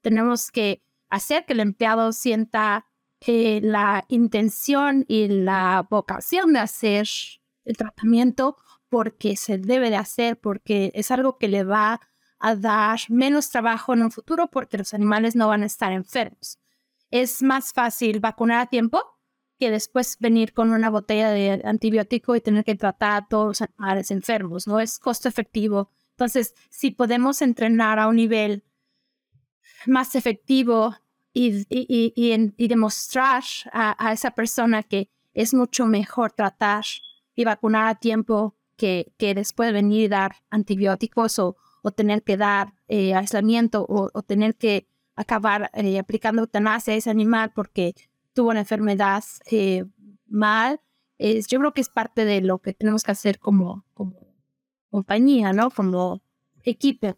tenemos que hacer que el empleado sienta eh, la intención y la vocación de hacer el tratamiento porque se debe de hacer, porque es algo que le va a dar menos trabajo en un futuro porque los animales no van a estar enfermos. Es más fácil vacunar a tiempo que después venir con una botella de antibiótico y tener que tratar a todos los animales enfermos, ¿no? Es costo efectivo. Entonces, si podemos entrenar a un nivel más efectivo y, y, demostrar a, esa persona que es mucho mejor tratar y vacunar a tiempo que, que después venir y dar antibióticos o, o tener que dar eh, aislamiento o, tener que acabar eh, aplicando eutanasia a ese animal porque tuvo una enfermedad eh, mal, es, yo creo que es parte de lo que tenemos que hacer como, como compañía, ¿no? Como equipo.